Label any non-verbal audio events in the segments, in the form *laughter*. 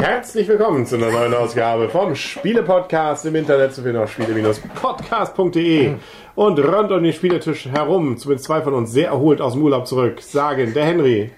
Herzlich willkommen zu einer neuen Ausgabe vom Spiele-Podcast im Internet zu finden auf spiele-podcast.de und rund um den Spieletisch herum, zumindest zwei von uns sehr erholt aus dem Urlaub zurück, sagen der Henry.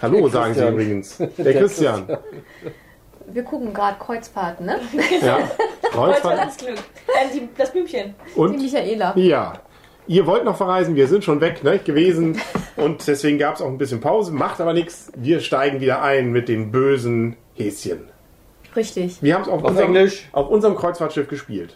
Hallo, sagen sie Christian. übrigens. *laughs* Der Christian. Wir gucken gerade Kreuzfahrten, ne? Ja. *laughs* Kreuzfahrt Kreuzfahrt. das Glück. Äh, die, das Blümchen. Die Und Michaela. ja. Ihr wollt noch verreisen, wir sind schon weg ne, gewesen und deswegen gab es auch ein bisschen Pause, macht aber nichts. Wir steigen wieder ein mit den bösen Häschen. Richtig. Wir haben es auf, Auf unserem, Englisch. auf unserem Kreuzfahrtschiff gespielt.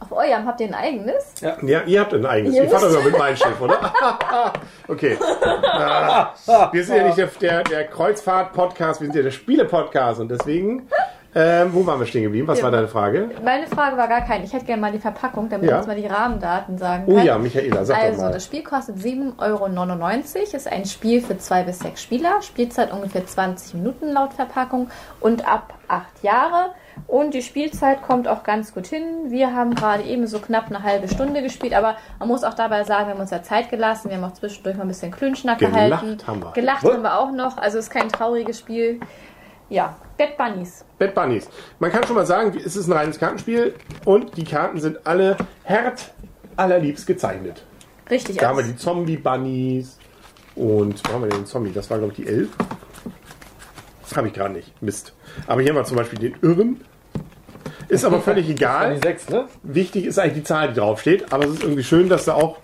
Auf eurem habt ihr ein eigenes? Ja, ihr habt ein eigenes. Ihr Ihr fahrt immer mit meinem Schiff, oder? *laughs* okay. *laughs* Wir sind ja nicht der, der, der Kreuzfahrt-Podcast, wir sind ja der Spiele-Podcast und deswegen, ähm, wo waren wir stehen geblieben? Was Ja. war deine Frage? Meine Frage war gar keine. Ich hätte gerne mal die Verpackung, damit Ja. ich jetzt mal die Rahmendaten sagen Oh kann. ja, Michaela, sag doch Also, mal. das Spiel kostet 7,99 Euro. Ist ein Spiel für zwei bis sechs Spieler. Spielzeit ungefähr 20 Minuten laut Verpackung und ab acht Jahre. Und die Spielzeit kommt auch ganz gut hin. Wir haben gerade eben so knapp eine halbe Stunde gespielt, aber man muss auch dabei sagen, wir haben uns ja Zeit gelassen. Wir haben auch zwischendurch mal ein bisschen Klönschnack Gelacht gehalten. haben wir. Gelacht haben wir auch noch. Also es ist kein trauriges Spiel. Ja, Bad Bunnies. Bad Bunnies. Man kann schon mal sagen, es ist ein reines Kartenspiel und die Karten sind alle hart allerliebst gezeichnet. Richtig. Da haben wir die Zombie-Bunnies und wo haben wir den Zombie? Das war, glaube ich, die 11. Habe ich gerade nicht. Mist. Aber hier haben wir zum Beispiel den Irren. Ist aber völlig *laughs* egal. Die sechs, ne? Wichtig ist eigentlich die Zahl, die draufsteht, aber es ist irgendwie schön, dass da auch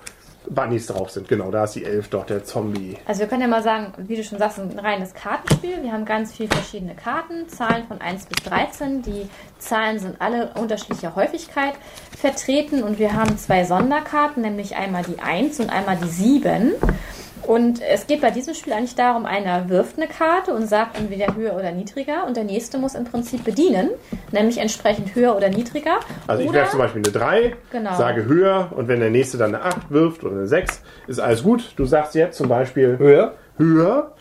Bunnies drauf sind. Genau, da ist die 11 doch, der Zombie. Also wir können ja mal sagen, wie du schon sagst, ein reines Kartenspiel. Wir haben ganz viele verschiedene Karten, Zahlen von 1 bis 13. Die Zahlen sind alle unterschiedlicher Häufigkeit vertreten und wir haben zwei Sonderkarten, nämlich einmal die 1 und einmal die 7. Und es geht bei diesem Spiel eigentlich darum, einer wirft eine Karte und sagt entweder höher oder niedriger und der nächste muss im Prinzip bedienen, nämlich entsprechend höher oder niedriger. Also ich werfe zum Beispiel eine 3, Genau. sage höher und wenn der nächste dann eine 8 wirft oder eine 6, ist alles gut. Du sagst jetzt zum Beispiel Höher. höher,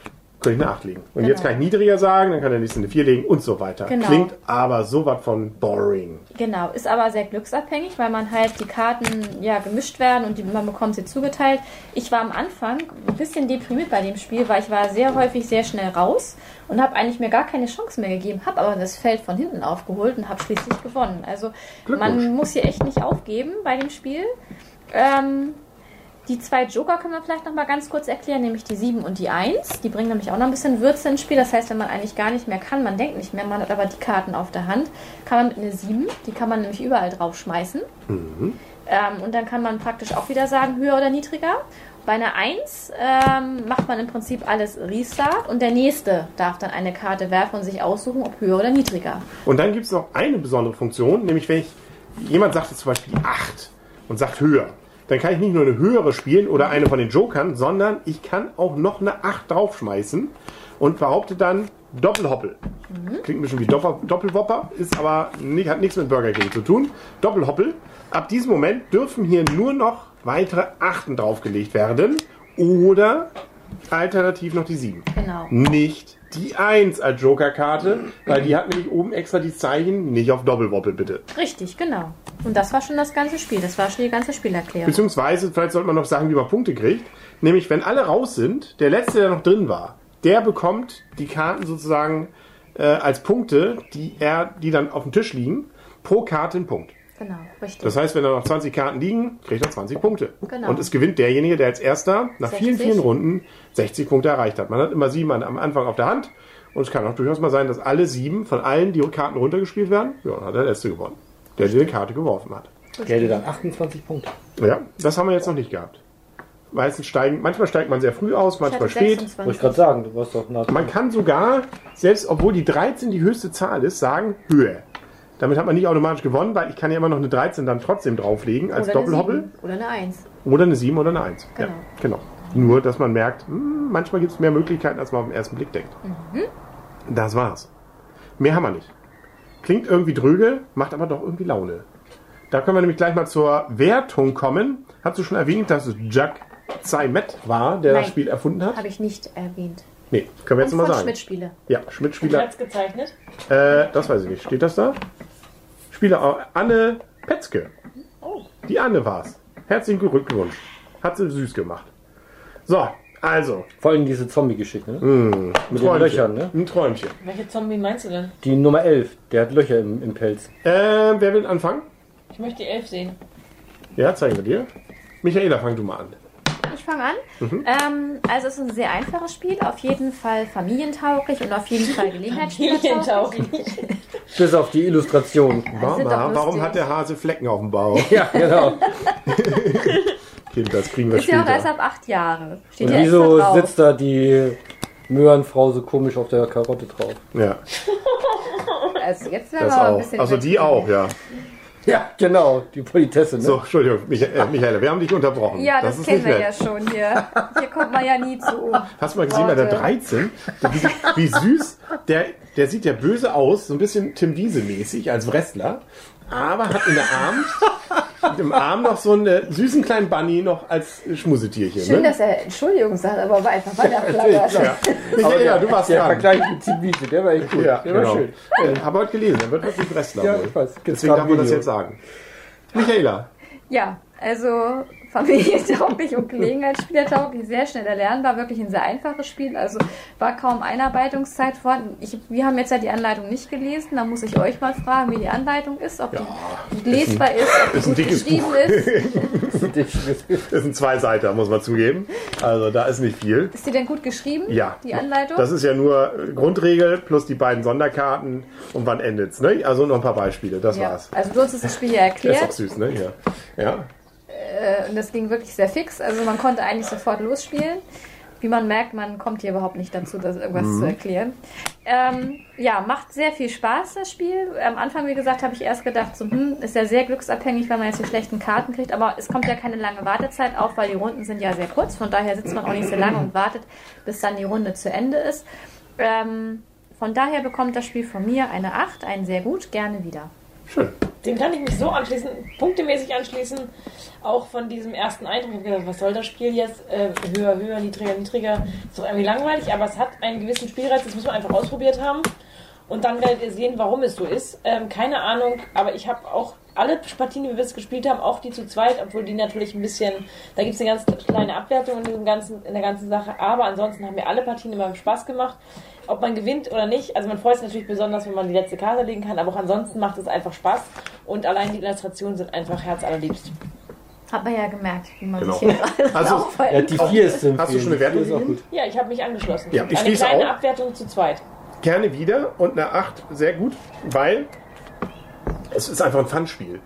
könnte ich eine 8 legen. Und Genau. jetzt kann ich niedriger sagen, dann kann der nächste eine 4 legen und so weiter. Genau. Klingt aber sowas von boring. Genau, ist aber sehr glücksabhängig, weil man halt die Karten ja gemischt werden und die, man bekommt sie zugeteilt. Ich war am Anfang ein bisschen deprimiert bei dem Spiel, weil ich war sehr häufig sehr schnell raus und habe eigentlich mir gar keine Chance mehr gegeben, habe aber das Feld von hinten aufgeholt und habe schließlich gewonnen. Also man muss hier echt nicht aufgeben bei dem Spiel. Ähm, die zwei Joker können wir vielleicht noch mal ganz kurz erklären, nämlich die 7 und die 1. Die bringen nämlich auch noch ein bisschen Würze ins Spiel. Das heißt, wenn man eigentlich gar nicht mehr kann, man denkt nicht mehr, man hat aber die Karten auf der Hand, kann man mit einer 7, die kann man nämlich überall drauf schmeißen. Ähm, und dann kann man praktisch auch wieder sagen, höher oder niedriger. Bei einer 1 ähm, macht man im Prinzip alles Restart und der nächste darf dann eine Karte werfen und sich aussuchen, ob höher oder niedriger. Und dann gibt es noch eine besondere Funktion, nämlich wenn ich, jemand sagt jetzt zum Beispiel die 8 und sagt höher, dann kann ich nicht nur eine höhere spielen oder eine von den Jokern, sondern ich kann auch noch eine 8 draufschmeißen und behaupte dann Doppelhoppel. Klingt ein bisschen wie Doppel Doppelwopper, ist aber nicht, hat nichts mit Burger King zu tun. Doppelhoppel. Ab diesem Moment dürfen hier nur noch weitere Achten draufgelegt werden oder alternativ noch die 7 Genau. nicht die 1 als Joker-Karte, weil die hat nämlich oben extra die Zeichen, nicht auf Doppelwoppel bitte. Richtig, genau. Und das war schon das ganze Spiel. Das war schon die ganze Spielerklärung. Beziehungsweise, vielleicht sollte man noch sagen, wie man Punkte kriegt. Nämlich, wenn alle raus sind, der letzte, der noch drin war, der bekommt die Karten sozusagen äh, als Punkte, die, er, die dann auf dem Tisch liegen, pro Karte einen Punkt. Genau, richtig. Das heißt, wenn da noch 20 Karten liegen, kriegt er 20 Punkte. Genau. Und es gewinnt derjenige, der als erster nach vielen, 60. vielen Runden 60 Punkte erreicht hat. Man hat immer sieben an- am Anfang auf der Hand. Und es kann auch durchaus mal sein, dass alle sieben von allen die Karten runtergespielt werden. Ja, dann hat der letzte gewonnen. Der die Karte geworfen hat. Gelde dann 28 Punkte. Ja, das haben wir jetzt noch nicht gehabt. Meistens steigen, manchmal steigt man sehr früh aus, manchmal spät. 26. Wollte ich gerade sagen, du warst doch nah Man kann sogar, selbst obwohl die 13 die höchste Zahl ist, sagen Höhe. Damit hat man nicht automatisch gewonnen, weil ich kann ja immer noch eine 13 dann trotzdem drauflegen als Oder eine Doppelhoppel. sieben Oder eine 1. Oder eine 7 oder eine 1. Genau. Ja, genau. Nur, dass man merkt, hm, manchmal gibt es mehr Möglichkeiten, als man auf den ersten Blick denkt. Das war's. Mehr haben wir nicht. Klingt irgendwie dröge, macht aber doch irgendwie Laune. Da können wir nämlich gleich mal zur Wertung kommen. Hast du schon erwähnt, dass es Jack Zaimet war, der Nein. das Spiel erfunden hat? Habe ich nicht erwähnt. Nee, können wir jetzt mal sagen. Schmidt-Spiele. Ja, Schmidt-Spieler. Platz gezeichnet. Äh, das weiß ich nicht. Steht das da? Spieler Anne Petzke. Oh. Die Anne war's. Herzlichen Glückwunsch. Hat sie süß gemacht. So, also. Vor allem diese Zombie-Geschichte, ne? Hm, Mit den Löchern, ne? Ein Träumchen. Welche Zombie meinst du denn? Die Nummer 11, der hat Löcher im, im Pelz. Äh, wer will anfangen? Ich möchte die Elf sehen. Ja, zeigen wir dir. Michaela, fang du mal an. Ich fange an. Ähm, also es ist ein sehr einfaches Spiel, auf jeden Fall familientauglich und auf jeden Fall *laughs* Gelegenheitsspielertauglich. Familientauglich. Bis auf die Illustration. *laughs* Doch warum hat der Hase Flecken auf dem Bauch? *laughs* Ja, genau. Kind, das kriegen wir Ist ja auch erst später. ab acht Jahre. Steht Und ja wieso sitzt da die Möhrenfrau so komisch auf der Karotte drauf? Ja, Also jetzt mal ein auch. bisschen Also die auch, ja. Ja, genau, die Politesse, ne? So, Entschuldigung, Micha äh, Michaela, wir haben dich unterbrochen. Ja, das, ist kennen wir nett. ja schon hier. Hier kommt man ja nie zu. *laughs* Hast du mal gesehen bei der Worte. 13? Wie, wie süß. Der, der sieht ja böse aus, so ein bisschen Tim Wiese-mäßig als Wrestler. Aber hat in der Arm, *laughs* im Arm noch so einen süßen kleinen Bunny noch als Schmusetierchen. Schön, ne? dass er Entschuldigung sagt, aber war einfach weiterflattert. *laughs* ja. *laughs* Michaela, du warst Der dran. Vergleich mit Zivite, der war echt gut. Ja, der genau. war schön. Ich habe heute gelesen, er wird wirklich Wrestler. Ja, ich weiß. Deswegen darf man das jetzt sagen. Michaela, Ja, also familientauglich *laughs* und Gelegenheitsspielertauglich, sehr schnell erlernbar, wirklich ein sehr einfaches Spiel, also war kaum Einarbeitungszeit vorhanden. Ich, wir haben jetzt ja die Anleitung nicht gelesen, da muss ich euch mal fragen, wie die Anleitung ist, ob die gut lesbar ist, ob die ist ein gut geschrieben ist. *laughs* das sind zwei Seiten, muss man zugeben. Also da ist nicht viel. Ist die denn gut geschrieben, Ja. die Anleitung? Das ist ja nur Grundregel plus die beiden Sonderkarten und wann endet's, ne? Also noch ein paar Beispiele, das ja. war's. Also du hast das Spiel ja Der ist auch erklärt süß, ne? Hier. Ja. Äh, und das ging wirklich sehr fix, also man konnte eigentlich sofort losspielen. Wie man merkt, man kommt hier überhaupt nicht dazu, das irgendwas Mhm. zu erklären. Ähm, ja, macht sehr viel Spaß, das Spiel. Am Anfang, wie gesagt, habe ich erst gedacht, so, hm, ist ja sehr glücksabhängig, wenn man jetzt die schlechten Karten kriegt. Aber es kommt ja keine lange Wartezeit auf, weil die Runden sind ja sehr kurz. Von daher sitzt man auch nicht so lange und wartet, bis dann die Runde zu Ende ist. Ähm, von daher bekommt das Spiel von mir eine 8, ein sehr gut, gerne wieder. Schön. Dem kann ich mich so anschließen, punktemäßig anschließen. Auch von diesem ersten Eindruck. Ich habe gedacht, was soll das Spiel jetzt? Äh, höher, höher, niedriger, niedriger. Ist doch irgendwie langweilig, aber es hat einen gewissen Spielreiz, das muss man einfach ausprobiert haben. Und dann werdet ihr sehen, warum es so ist. Ähm, keine Ahnung, aber ich habe auch alle Partien, die wir bis gespielt haben, auch die zu zweit, obwohl die natürlich ein bisschen, da gibt es eine ganz kleine Abwertung in, diesem ganzen, in der ganzen Sache, aber ansonsten haben mir alle Partien immer Spaß gemacht. Ob man gewinnt oder nicht, also man freut sich natürlich besonders, wenn man die letzte Karte legen kann, aber auch ansonsten macht es einfach Spaß und allein die Illustrationen sind einfach herzallerliebst. Hat man ja gemerkt, wie man Genau. sich hier Also, aufhalten Ja, die 4 ist Hast du schon eine. Wertung vier ist auch gut. Ja, ich habe mich angeschlossen. Ja, ich Eine schließe kleine auch. Abwertung zu zweit. Gerne wieder und eine 8 sehr gut, weil es ist einfach ein Fun-Spiel.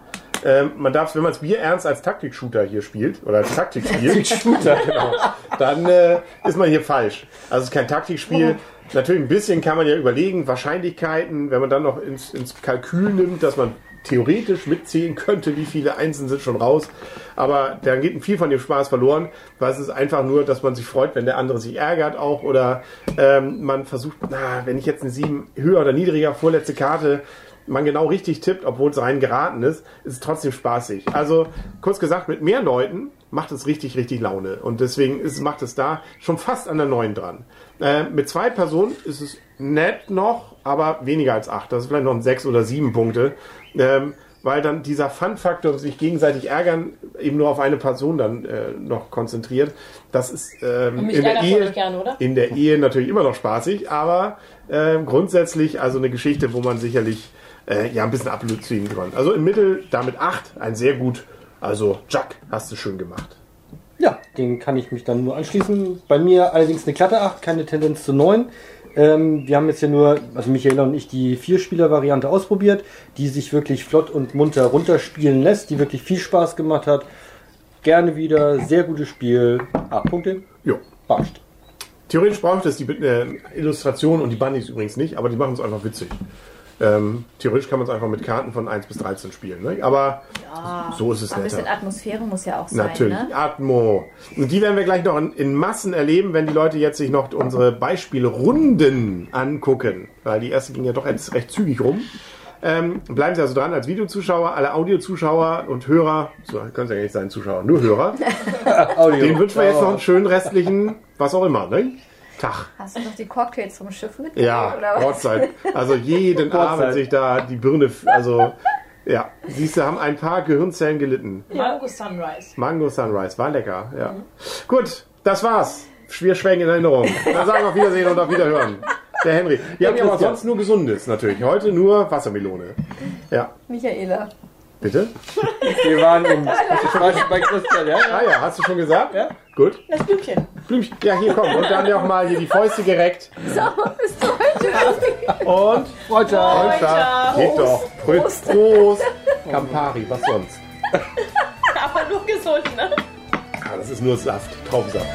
Ähm, man darf, wenn man es Bier ernst als Taktik-Shooter hier spielt oder als Taktikspiel, Shooter, *laughs* genau, dann äh, ist man hier falsch. Also es ist kein Taktikspiel. Natürlich ein bisschen kann man ja überlegen, Wahrscheinlichkeiten, wenn man dann noch ins, ins Kalkül nimmt, dass man theoretisch mitzählen könnte, wie viele Einsen sind schon raus. Aber dann geht viel von dem Spaß verloren, weil es ist einfach nur, dass man sich freut, wenn der andere sich ärgert auch oder ähm, man versucht, na, wenn ich jetzt eine 7 höher oder niedriger, vorletzte Karte, man genau richtig tippt, obwohl es rein geraten ist, ist es trotzdem spaßig. Also kurz gesagt, mit mehr Leuten macht es richtig, richtig Laune. Und deswegen ist, macht es da schon fast an der 9 dran. Äh, mit zwei Personen ist es nett noch, aber weniger als 8. Das ist vielleicht noch ein 6 oder 7 Punkte. Ähm, weil dann dieser Fun-Faktor, sich gegenseitig ärgern, eben nur auf eine Person dann äh, noch konzentriert. Das ist ähm, in der Ehe oder? in der Ehe natürlich immer noch spaßig, aber äh, grundsätzlich also eine Geschichte, wo man sicherlich äh, ja ein bisschen Ablut ziehen kann. Also im Mittel damit 8, ein sehr gut. Also Jack, hast du schön gemacht. Ja, den kann ich mich dann nur anschließen. Bei mir allerdings eine glatte 8, keine Tendenz zu 9. Ähm, wir haben jetzt ja nur, also Michaela und ich, die Vierspieler-Variante ausprobiert, die sich wirklich flott und munter runterspielen lässt, die wirklich viel Spaß gemacht hat. Gerne wieder, sehr gutes Spiel. 8 Punkte, Jo. passt. Theoretisch braucht es die äh, Illustration und die Bunnies übrigens nicht, aber die machen es einfach witzig. Ähm, theoretisch kann man es einfach mit Karten von 1 bis 13 spielen, ne? aber so ist es Ein bisschen netter. Atmosphäre muss ja auch sein. Natürlich, Ne? Atmo. Und die werden wir gleich noch in, in Massen erleben, wenn die Leute jetzt sich noch unsere Beispielrunden angucken. Weil die erste ging ja doch jetzt recht zügig rum. Ähm, bleiben Sie also dran als Videozuschauer, alle Audiozuschauer und Hörer, so können Sie ja nicht sein Zuschauer, nur Hörer. Audio. *laughs* Den wünschen wir jetzt noch einen schönen restlichen, was auch immer, ne? Tag. Hast du noch die Cocktails vom Schiff mitgenommen? Ja, oder was? Gottzeit. Also jeden. *laughs* Abend sich da die Birne, also ja, siehst du, haben ein paar Gehirnzellen gelitten. Mango Sunrise. Mango Sunrise, war lecker, ja. Gut, das war's. Wir schwelgen in Erinnerung. Dann sagen wir auf Wiedersehen und auf Wiederhören. Der Henry. Wir haben ja aber sonst nur Gesundes natürlich. Heute nur Wassermelone. Ja, Michaela. bitte? Wir waren im *laughs* bei Christian, ja? Ah ja, hast du schon gesagt? Ja. Gut. Das Blümchen. Blümchen. Ja, hier komm. Und dann noch mal hier die Fäuste gereckt. So, bis heute. Und Freundschaft. Freundschaft. Geht doch. Prost. Prost. *laughs* Campari, was sonst? *laughs* Aber nur gesund, ne? Ah, das ist nur Saft, Traubensaft.